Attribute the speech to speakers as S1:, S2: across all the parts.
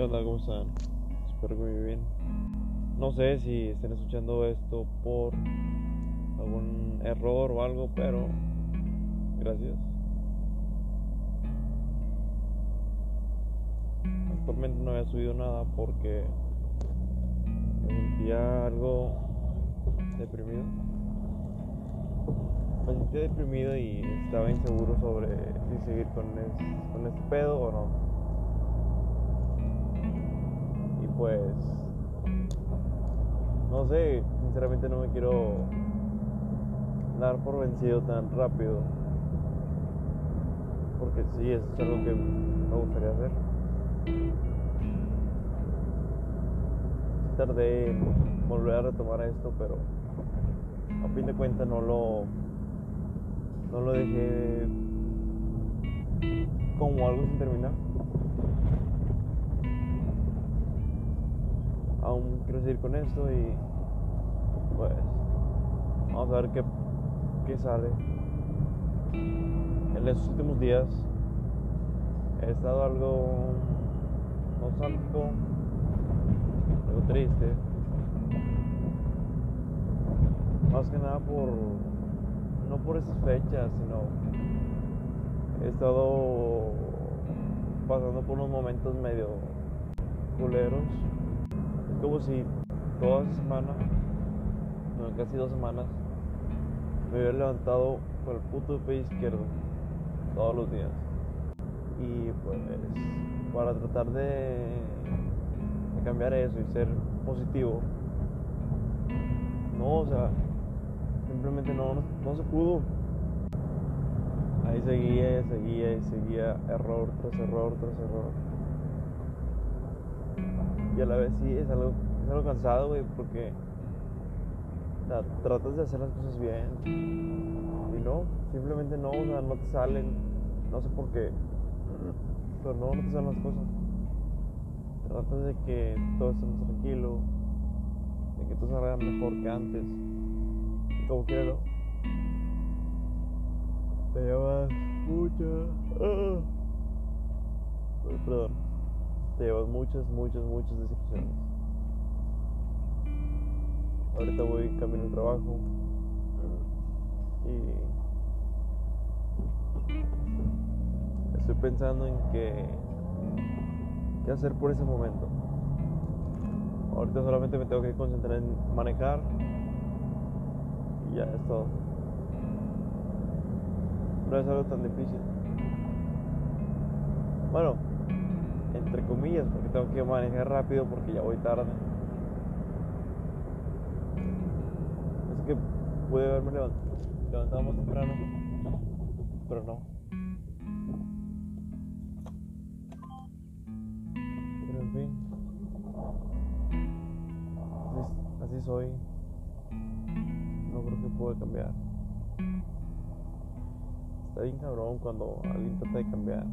S1: ¿Qué onda? ¿Cómo están? Espero que muy bien. No sé si estén escuchando esto por algún error o algo, pero gracias. Actualmente no había subido nada porque me sentía algo deprimido. Me sentía deprimido y estaba inseguro sobre si seguir con, es- con este pedo o no. Pues, no sé, sinceramente no me quiero dar por vencido tan rápido. Porque sí, es algo que me gustaría hacer. Tardé en volver a retomar esto, pero a fin de cuentas no lo no lo dejé como algo sin terminar. Aún quiero seguir con esto y pues vamos a ver qué, qué sale. En estos últimos días he estado algo nostálgico, algo triste. Más que nada por no por esas fechas, sino he estado pasando por unos momentos medio culeros. Como si toda semana, no, casi dos semanas, me hubiera levantado por el puto pie izquierdo todos los días. Y pues para tratar de, de cambiar eso y ser positivo, no, o sea, simplemente no, no, no se pudo. Ahí seguía, seguía y seguía error tras error tras error. Y a la vez sí es algo, es algo cansado, güey, porque o sea, tratas de hacer las cosas bien y no, simplemente no, o sea, no te salen, no sé por qué, pero no, no te salen las cosas. Tratas de que todo esté más tranquilo, de que todo salga mejor que antes, y como quiera, ¿no? Te llevas muchas. ah. Perdón. Te llevas muchas, muchas, muchas decepciones. Ahorita voy camino al trabajo. Y. Estoy pensando en qué. ¿Qué hacer por ese momento? Ahorita solamente me tengo que concentrar en manejar. Y ya es todo. No es algo tan difícil. Bueno, entre comillas, porque tengo que manejar rápido porque ya voy tarde. Es que pude haberme levant- levantado más temprano, pero no. Pero en fin, así soy. No creo que pueda cambiar. Está bien cabrón cuando alguien trata de cambiar.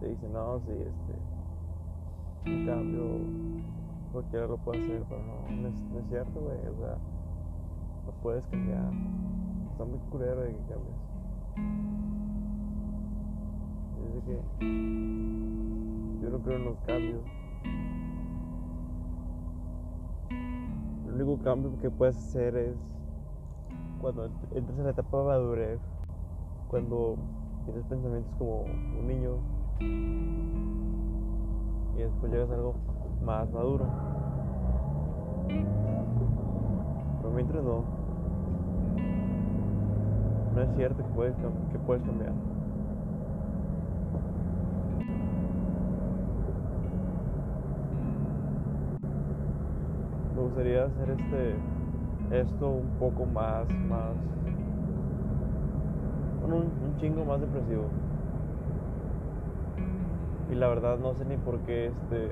S1: Te dice, no, sí, este. Un cambio. Cualquiera lo puede hacer, pero no, no es, cierto, güey. O sea, no puedes cambiar. Está muy culero de que cambies. Dice que. Yo no creo en los cambios. El único cambio que puedes hacer es cuando ent- entras en la etapa de madurez, cuando tienes pensamientos como un niño y después llegas a algo más maduro. Pero mientras no, no es cierto que puedes, que puedes cambiar. Me gustaría hacer este esto un poco más, más, un, un chingo más depresivo. Y la verdad no sé ni por qué este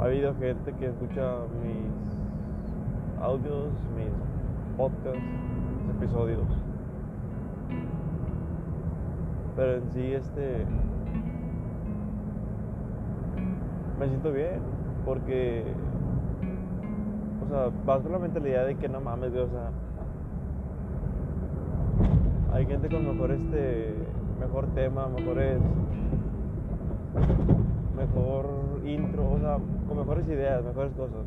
S1: ha habido gente que escucha mis audios, mis podcasts, mis episodios. Pero en sí este me siento bien porque o sea, vas con la mentalidad de que no mames, o hay gente con mejor este mejor tema, mejores mejor intro, o sea, con mejores ideas, mejores cosas.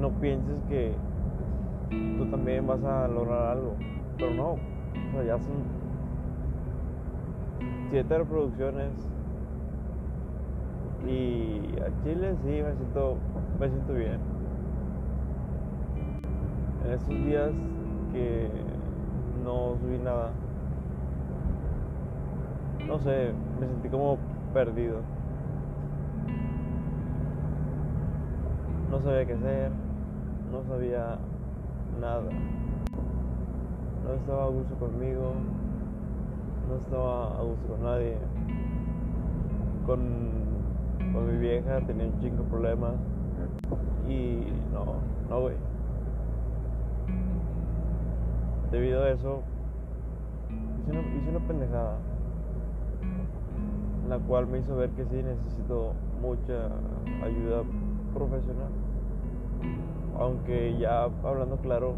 S1: No pienses que tú también vas a lograr algo, pero no, o sea, ya son siete reproducciones y a Chile sí me siento, me siento bien. En estos días que no subí nada, no sé, me sentí como perdido. No sabía qué hacer, no sabía nada. No estaba a gusto conmigo, no estaba a gusto con nadie. Con, con mi vieja tenía un chingo de problemas. Y no, no, güey. Debido a eso, hice una, hice una pendejada la cual me hizo ver que sí necesito mucha ayuda profesional. Aunque ya hablando claro,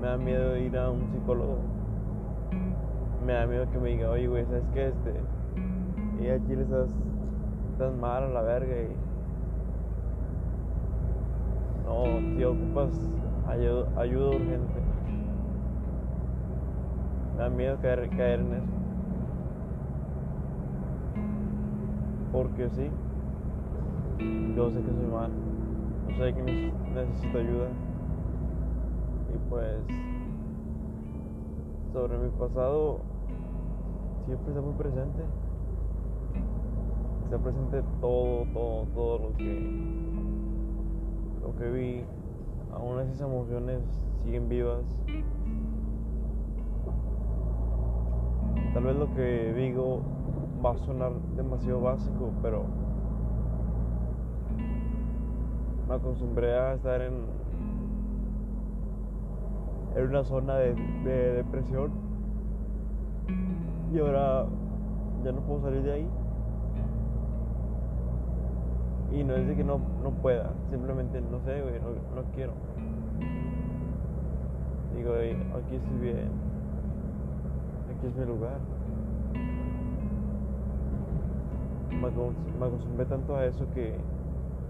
S1: me da miedo ir a un psicólogo. Me da miedo que me diga, oye, güey, ¿sabes qué? Este, y aquí le estás, estás mal a la verga y. No, si ocupas ayuda, ayuda urgente. Me da miedo caer, caer en eso. Porque sí, yo sé que soy mal, yo sé que necesito ayuda. Y pues, sobre mi pasado, siempre está muy presente. Está presente todo, todo, todo lo que, lo que vi. Aún esas emociones siguen vivas. Tal vez lo que digo va a sonar demasiado básico, pero me acostumbré a estar en, en una zona de, depresión y ahora ya no puedo salir de ahí. Y no es de que no, no pueda, simplemente no sé, no, no quiero. Digo, aquí estoy bien, aquí es mi lugar. Me acostumbré tanto a eso que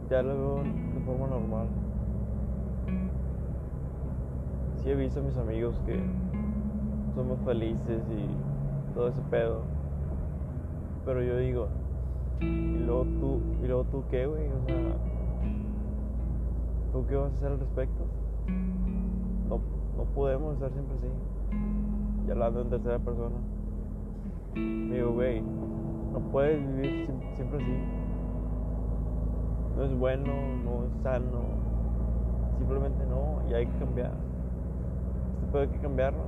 S1: ya lo veo de forma normal. Sí he visto a mis amigos que somos felices y todo ese pedo. Pero yo digo, ¿y luego tú, y luego tú qué, güey? O sea, ¿tú qué vas a hacer al respecto? No, no podemos estar siempre así. Y hablando en tercera persona. Digo, güey, no puedes vivir siempre así. No es bueno, no es sano. Simplemente no, y hay que cambiar. Esto puede que cambiarlo.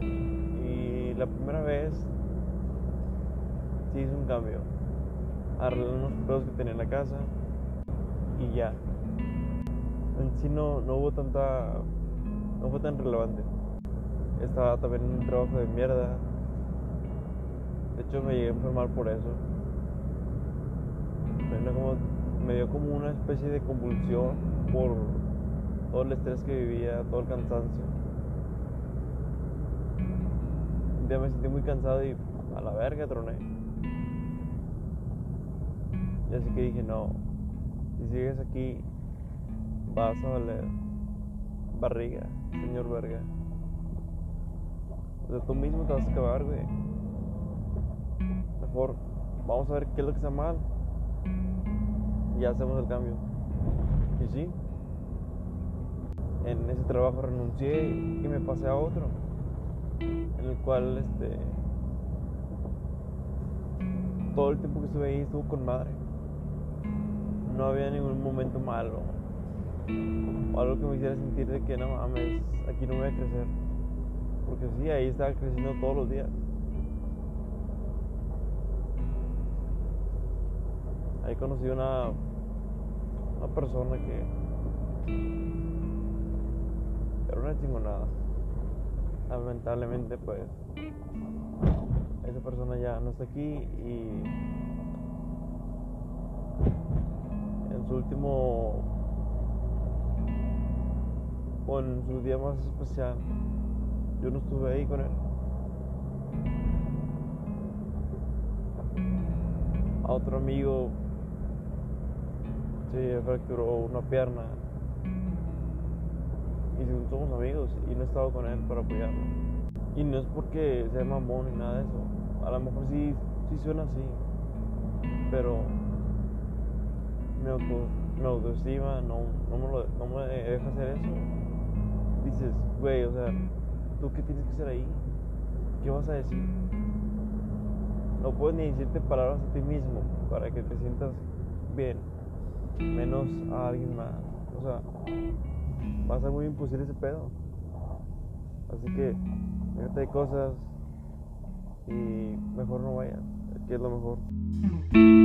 S1: Y la primera vez sí hice un cambio. Arreglé unos pedos que tenía en la casa y ya. En sí no, no hubo tanta. no fue tan relevante estaba también en un trabajo de mierda. De hecho me llegué a enfermar por eso. Me, dio como una especie de convulsión por todo el estrés que vivía, todo el cansancio. Un día me sentí muy cansado y a la verga troné. Y así que dije, no, si sigues aquí vas a valer barriga, señor verga. O sea, tú mismo te vas a acabar, güey. Vamos a ver qué es lo que está mal. Y hacemos el cambio. Y sí. En ese trabajo renuncié y me pasé a otro. En el cual este todo el tiempo que estuve ahí estuvo con madre. No había ningún momento malo. O algo que me hiciera sentir de que no mames, aquí no voy a crecer. Porque sí, ahí estaba creciendo todos los días. Ahí conocí una, una persona que era una chingonada. Lamentablemente, pues, esa persona ya no está aquí y en su último o en su día más especial yo no estuve ahí con él. A otro amigo se fracturó una pierna y somos amigos y no he estado con él para apoyarlo. Y no es porque sea mamón ni nada de eso. A lo mejor sí, sí suena así. Pero mi, auto, autoestima no, no, me lo, no me deja hacer eso. Dices, güey, o sea, ¿tú qué tienes que hacer ahí? ¿Qué vas a decir? No puedes ni decirte palabras a ti mismo para que te sientas bien, menos a alguien más. O sea, va a ser muy imposible ese pedo. Así que, déjate de cosas y mejor no vayas, que es lo mejor.